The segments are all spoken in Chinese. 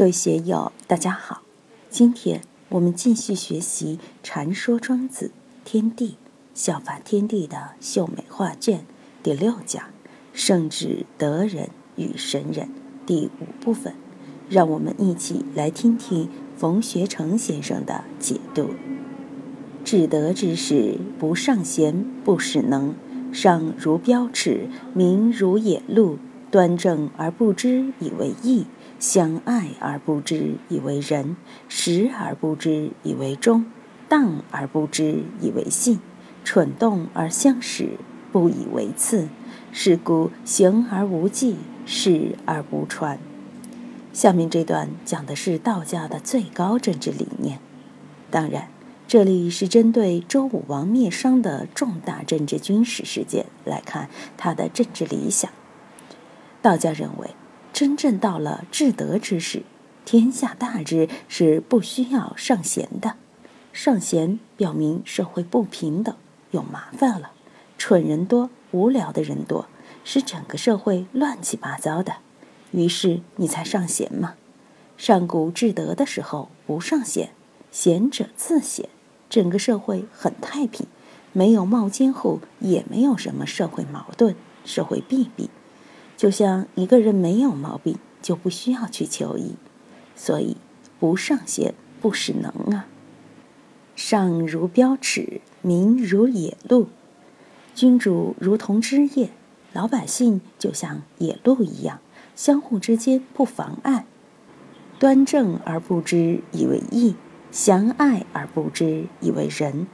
各位学友，大家好。今天我们继续学习《禅说庄子天地效法天地的秀美画卷》第六讲“圣智德人与神人”第五部分。让我们一起来听听冯学成先生的解读：“至德之士，不尚贤，不使能；上如标尺，明如野鹿，端正而不知以为义。”相爱而不知以为仁，实而不知以为忠，荡而不知以为信，蠢动而相使，不以为次。是故行而无忌，事而不传。下面这段讲的是道家的最高政治理念，当然，这里是针对周武王灭商的重大政治军事事件来看他的政治理想。道家认为。真正到了至德之时，天下大治是不需要上贤的。上贤表明社会不平等，有麻烦了，蠢人多，无聊的人多，使整个社会乱七八糟的。于是你才上贤嘛。上古至德的时候不上贤，贤者自贤，整个社会很太平，没有冒尖户，也没有什么社会矛盾、社会弊病。就像一个人没有毛病，就不需要去求医，所以不上贤不使能啊。上如标尺，民如野鹿，君主如同枝叶，老百姓就像野鹿一样，相互之间不妨碍。端正而不知以为义，祥爱而不知以为仁。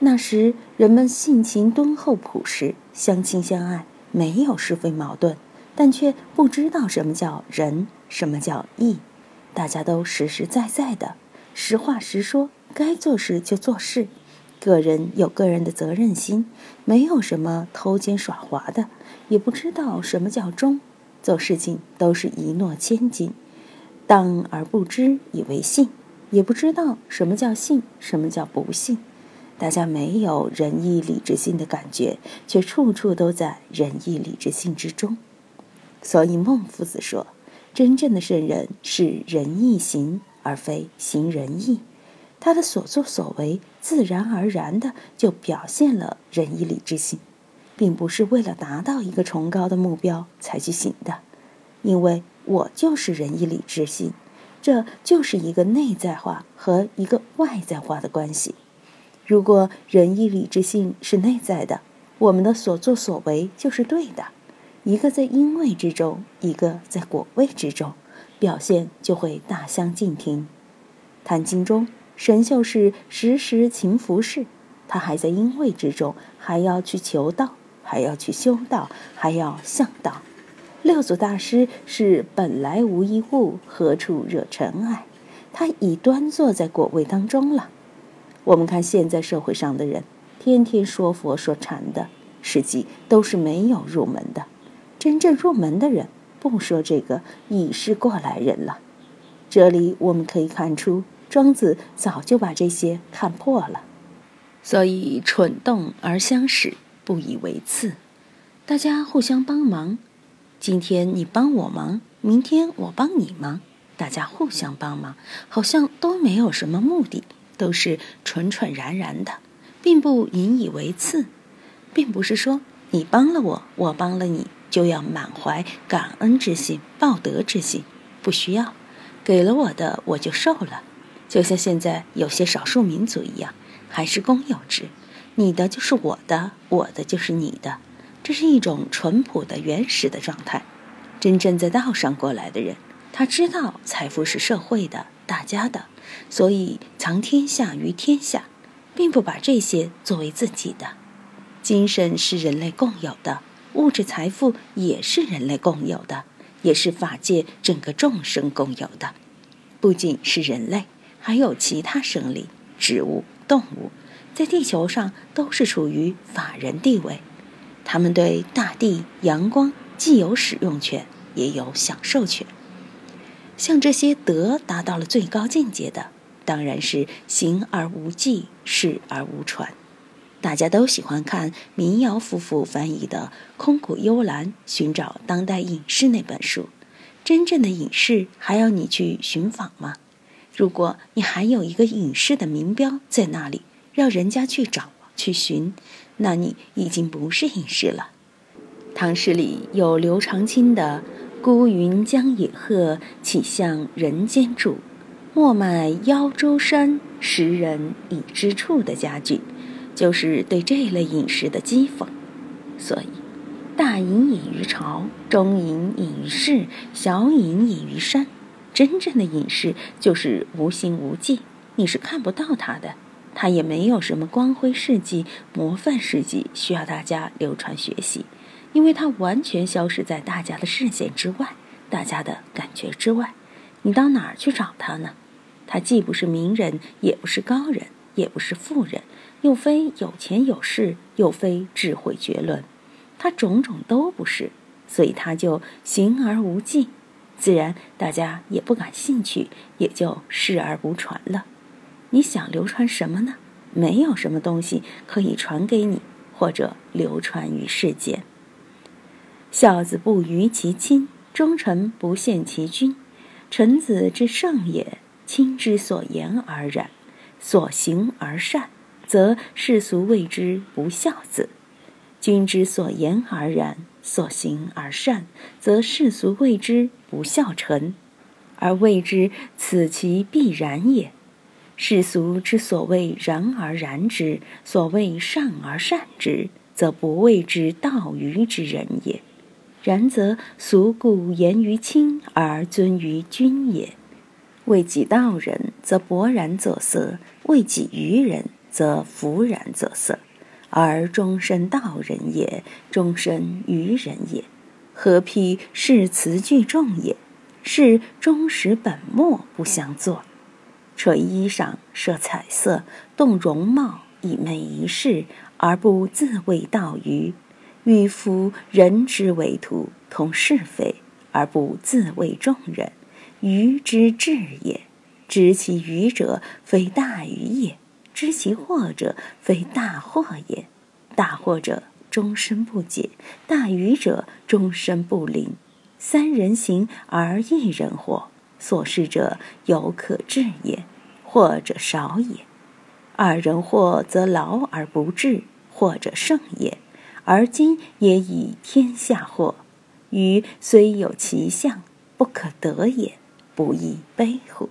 那时人们性情敦厚朴实，相亲相爱。没有是非矛盾，但却不知道什么叫仁，什么叫义。大家都实实在在的，实话实说，该做事就做事。个人有个人的责任心，没有什么偷奸耍滑的，也不知道什么叫忠。做事情都是一诺千金，当而不知以为信，也不知道什么叫信，什么叫不信。大家没有仁义礼智信的感觉，却处处都在仁义礼智信之中。所以孟夫子说：“真正的圣人是仁义行，而非行仁义。他的所作所为，自然而然的就表现了仁义礼智信，并不是为了达到一个崇高的目标才去行的。因为我就是仁义礼智信，这就是一个内在化和一个外在化的关系。”如果仁义礼智信是内在的，我们的所作所为就是对的。一个在因位之中，一个在果位之中，表现就会大相径庭。《坛经》中，神秀是时时勤拂拭，他还在因位之中，还要去求道，还要去修道，还要向道。六祖大师是本来无一物，何处惹尘埃？他已端坐在果位当中了。我们看现在社会上的人，天天说佛说禅的，实际都是没有入门的。真正入门的人，不说这个，已是过来人了。这里我们可以看出，庄子早就把这些看破了。所以蠢动而相使，不以为次。大家互相帮忙，今天你帮我忙，明天我帮你忙，大家互相帮忙，好像都没有什么目的。都是蠢蠢然然的，并不引以为次，并不是说你帮了我，我帮了你，就要满怀感恩之心、报德之心，不需要，给了我的我就受了，就像现在有些少数民族一样，还是公有制，你的就是我的，我的就是你的，这是一种淳朴的原始的状态。真正在道上过来的人，他知道财富是社会的。大家的，所以藏天下于天下，并不把这些作为自己的。精神是人类共有的，物质财富也是人类共有的，也是法界整个众生共有的。不仅是人类，还有其他生灵、植物、动物，在地球上都是处于法人地位。他们对大地、阳光既有使用权，也有享受权。像这些德达到了最高境界的，当然是行而无忌，事而无传。大家都喜欢看民谣夫妇翻译的《空谷幽兰：寻找当代隐士》那本书，真正的隐士还要你去寻访吗？如果你还有一个隐士的名标在那里，让人家去找去寻，那你已经不是隐士了。唐诗里有刘长卿的“孤云将野鹤，岂向人间住？莫买腰州山，识人已知处”的佳句，就是对这类隐士的讥讽。所以，大隐隐于朝，中隐隐于市，小隐隐于山。真正的隐士就是无形无迹，你是看不到他的，他也没有什么光辉事迹、模范事迹需要大家流传学习，因为他完全消失在大家的视线之外、大家的感觉之外。你到哪儿去找他呢？他既不是名人，也不是高人，也不是富人，又非有钱有势，又非智慧绝伦，他种种都不是，所以他就行而无迹。自然，大家也不感兴趣，也就视而不传了。你想流传什么呢？没有什么东西可以传给你，或者流传于世间。孝子不逾其亲，忠臣不陷其君。臣子之圣也，亲之所言而然，所行而善，则世俗谓之不孝子；君之所言而然。所行而善，则世俗谓之不孝臣，而谓之此其必然也。世俗之所谓然而然之，所谓善而善之，则不谓之道于之人也。然则俗故言于亲而尊于君也。为己道人，则勃然作色；为己愚人，则弗然作色。而终身道人也，终身愚人也，何披誓词句重也？是忠实本末不相作，垂衣裳，设彩色，动容貌，以媚一世，而不自谓道于。欲夫人之为徒，同是非，而不自谓众人，愚之至也。知其愚者，非大愚也。知其惑者，非大惑也；大惑者终身不解，大愚者终身不灵。三人行而一人惑，所事者犹可治也，惑者少也。二人惑则劳而不治，或者胜也。而今也以天下惑，愚虽有其相，不可得也，不亦悲乎？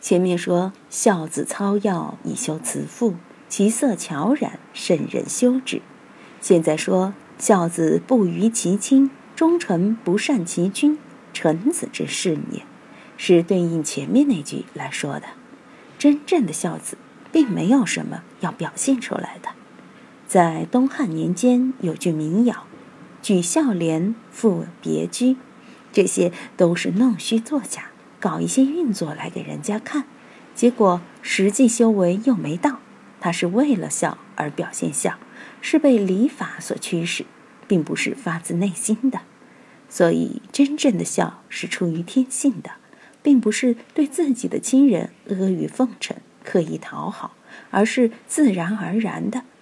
前面说孝子操要以修慈父，其色悄然，甚人修之。现在说孝子不逾其亲，忠臣不善其君，臣子之事也，是对应前面那句来说的。真正的孝子，并没有什么要表现出来的。在东汉年间有句民谣：“举孝廉，赋别居”，这些都是弄虚作假。搞一些运作来给人家看，结果实际修为又没到。他是为了孝而表现孝，是被礼法所驱使，并不是发自内心的。所以，真正的孝是出于天性的，并不是对自己的亲人阿谀奉承、刻意讨好，而是自然而然的